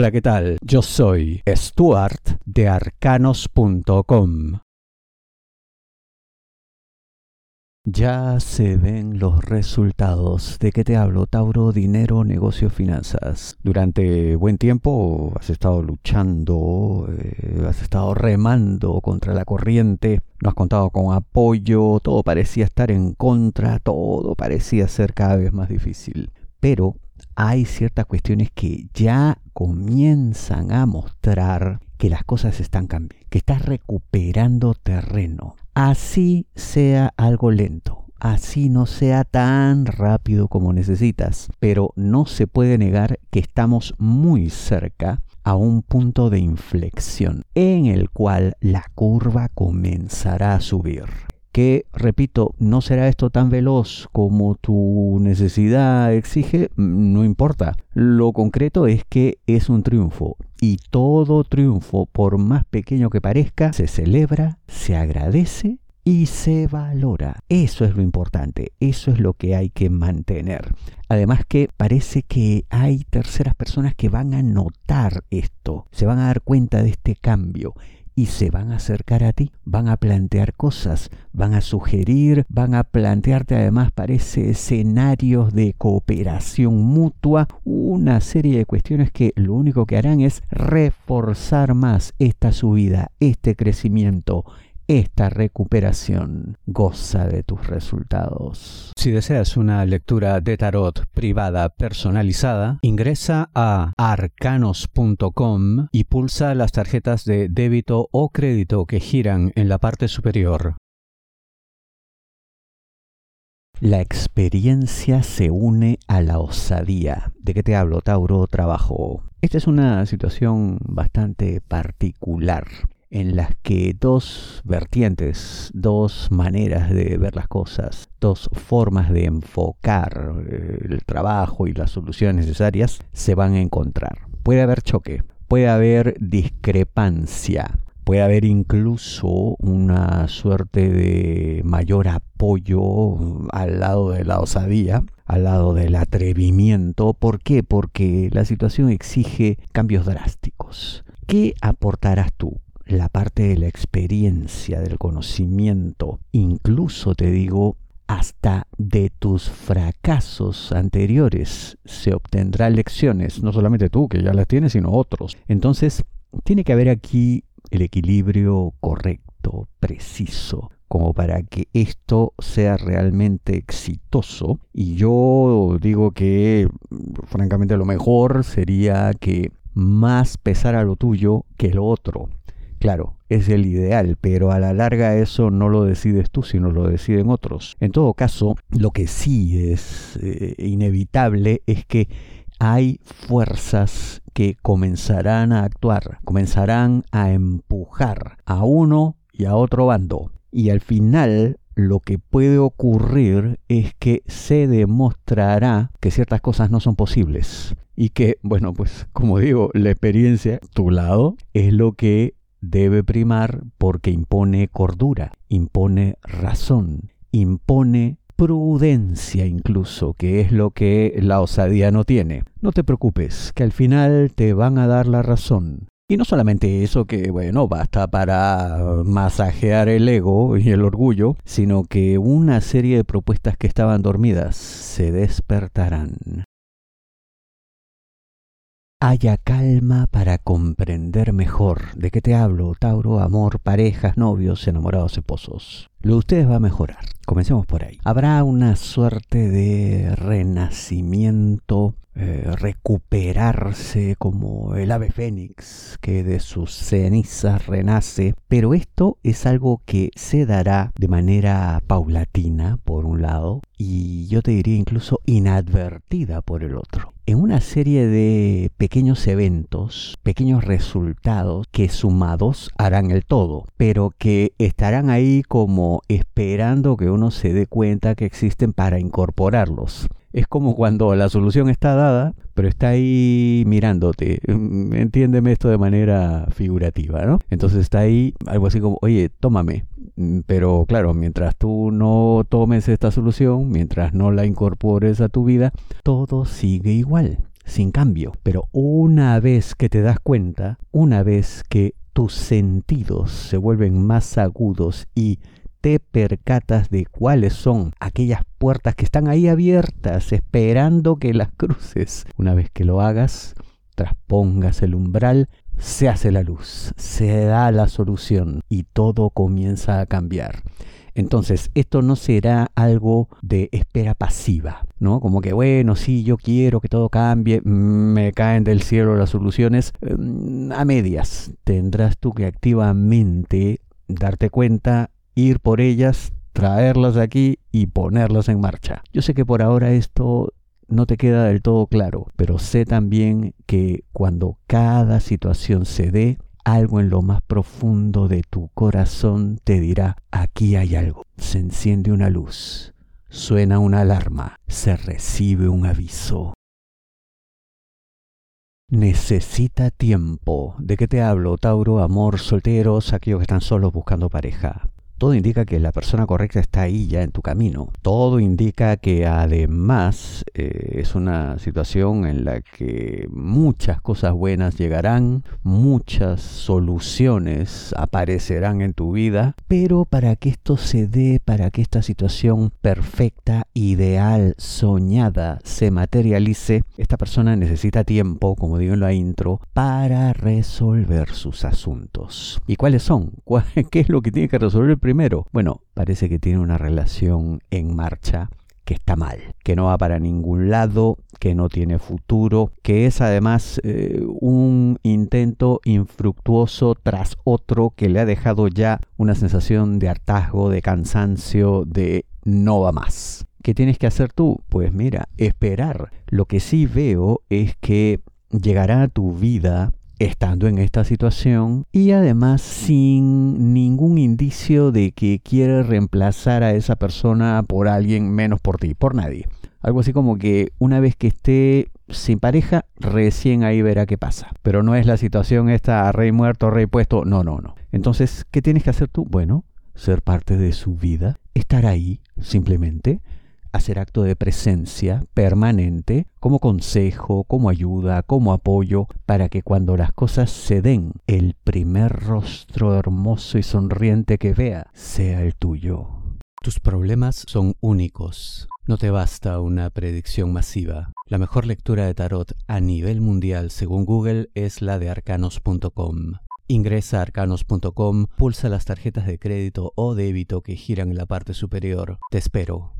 Hola, ¿qué tal? Yo soy Stuart de arcanos.com. Ya se ven los resultados. ¿De qué te hablo? Tauro, dinero, negocio, finanzas. Durante buen tiempo has estado luchando, eh, has estado remando contra la corriente, no has contado con apoyo, todo parecía estar en contra, todo parecía ser cada vez más difícil. Pero hay ciertas cuestiones que ya comienzan a mostrar que las cosas están cambiando, que estás recuperando terreno. Así sea algo lento, así no sea tan rápido como necesitas, pero no se puede negar que estamos muy cerca a un punto de inflexión en el cual la curva comenzará a subir que, repito, no será esto tan veloz como tu necesidad exige, no importa. Lo concreto es que es un triunfo y todo triunfo, por más pequeño que parezca, se celebra, se agradece y se valora. Eso es lo importante, eso es lo que hay que mantener. Además que parece que hay terceras personas que van a notar esto, se van a dar cuenta de este cambio y se van a acercar a ti, van a plantear cosas, van a sugerir, van a plantearte además parece escenarios de cooperación mutua, una serie de cuestiones que lo único que harán es reforzar más esta subida, este crecimiento, esta recuperación. Goza de tus resultados. Si deseas una lectura de tarot privada personalizada, ingresa a arcanos.com y pulsa las tarjetas de débito o crédito que giran en la parte superior. La experiencia se une a la osadía. ¿De qué te hablo, Tauro? Trabajo. Esta es una situación bastante particular en las que dos vertientes, dos maneras de ver las cosas, dos formas de enfocar eh, el trabajo y las soluciones necesarias se van a encontrar. Puede haber choque, puede haber discrepancia, puede haber incluso una suerte de mayor apoyo al lado de la osadía, al lado del atrevimiento. ¿Por qué? Porque la situación exige cambios drásticos. ¿Qué aportarás tú? La parte de la experiencia, del conocimiento, incluso te digo, hasta de tus fracasos anteriores se obtendrán lecciones, no solamente tú que ya las tienes, sino otros. Entonces, tiene que haber aquí el equilibrio correcto, preciso, como para que esto sea realmente exitoso. Y yo digo que, francamente, lo mejor sería que más pesara lo tuyo que lo otro. Claro, es el ideal, pero a la larga eso no lo decides tú, sino lo deciden otros. En todo caso, lo que sí es eh, inevitable es que hay fuerzas que comenzarán a actuar, comenzarán a empujar a uno y a otro bando. Y al final lo que puede ocurrir es que se demostrará que ciertas cosas no son posibles. Y que, bueno, pues como digo, la experiencia, tu lado, es lo que debe primar porque impone cordura, impone razón, impone prudencia incluso, que es lo que la osadía no tiene. No te preocupes, que al final te van a dar la razón. Y no solamente eso que, bueno, basta para masajear el ego y el orgullo, sino que una serie de propuestas que estaban dormidas se despertarán haya calma para comprender mejor de qué te hablo, Tauro, amor, parejas, novios, enamorados, esposos. Lo de ustedes va a mejorar. Comencemos por ahí. Habrá una suerte de renacimiento, eh, recuperarse como el ave fénix que de sus cenizas renace, pero esto es algo que se dará de manera paulatina, por un lado, y yo te diría incluso inadvertida por el otro en una serie de pequeños eventos, pequeños resultados que sumados harán el todo, pero que estarán ahí como esperando que uno se dé cuenta que existen para incorporarlos. Es como cuando la solución está dada, pero está ahí mirándote. Mm, entiéndeme esto de manera figurativa, ¿no? Entonces está ahí algo así como, oye, tómame. Mm, pero claro, mientras tú no tomes esta solución, mientras no la incorpores a tu vida, todo sigue igual sin cambio. Pero una vez que te das cuenta, una vez que tus sentidos se vuelven más agudos y te percatas de cuáles son aquellas puertas que están ahí abiertas esperando que las cruces. Una vez que lo hagas, traspongas el umbral, se hace la luz, se da la solución y todo comienza a cambiar. Entonces, esto no será algo de espera pasiva, ¿no? Como que, bueno, sí, yo quiero que todo cambie, me caen del cielo las soluciones. Mm, a medias, tendrás tú que activamente darte cuenta, ir por ellas, traerlas aquí y ponerlas en marcha. Yo sé que por ahora esto no te queda del todo claro, pero sé también que cuando cada situación se dé, algo en lo más profundo de tu corazón te dirá, aquí hay algo. Se enciende una luz, suena una alarma, se recibe un aviso. Necesita tiempo. ¿De qué te hablo, Tauro? Amor, solteros, aquellos que están solos buscando pareja todo indica que la persona correcta está ahí ya en tu camino. Todo indica que además eh, es una situación en la que muchas cosas buenas llegarán, muchas soluciones aparecerán en tu vida, pero para que esto se dé, para que esta situación perfecta, ideal, soñada se materialice, esta persona necesita tiempo, como digo en la intro, para resolver sus asuntos. ¿Y cuáles son? ¿Qué es lo que tiene que resolver primero? Bueno, parece que tiene una relación en marcha que está mal, que no va para ningún lado, que no tiene futuro, que es además eh, un intento infructuoso tras otro que le ha dejado ya una sensación de hartazgo, de cansancio, de no va más. ¿Qué tienes que hacer tú? Pues mira, esperar. Lo que sí veo es que llegará a tu vida estando en esta situación y además sin ningún indicio de que quiere reemplazar a esa persona por alguien menos por ti, por nadie. Algo así como que una vez que esté sin pareja, recién ahí verá qué pasa. Pero no es la situación esta rey muerto, rey puesto, no, no, no. Entonces, ¿qué tienes que hacer tú? Bueno, ser parte de su vida, estar ahí simplemente, hacer acto de presencia permanente como consejo, como ayuda, como apoyo, para que cuando las cosas se den, el primer rostro hermoso y sonriente que vea sea el tuyo. Tus problemas son únicos. No te basta una predicción masiva. La mejor lectura de tarot a nivel mundial según Google es la de arcanos.com. Ingresa a arcanos.com, pulsa las tarjetas de crédito o débito que giran en la parte superior. Te espero.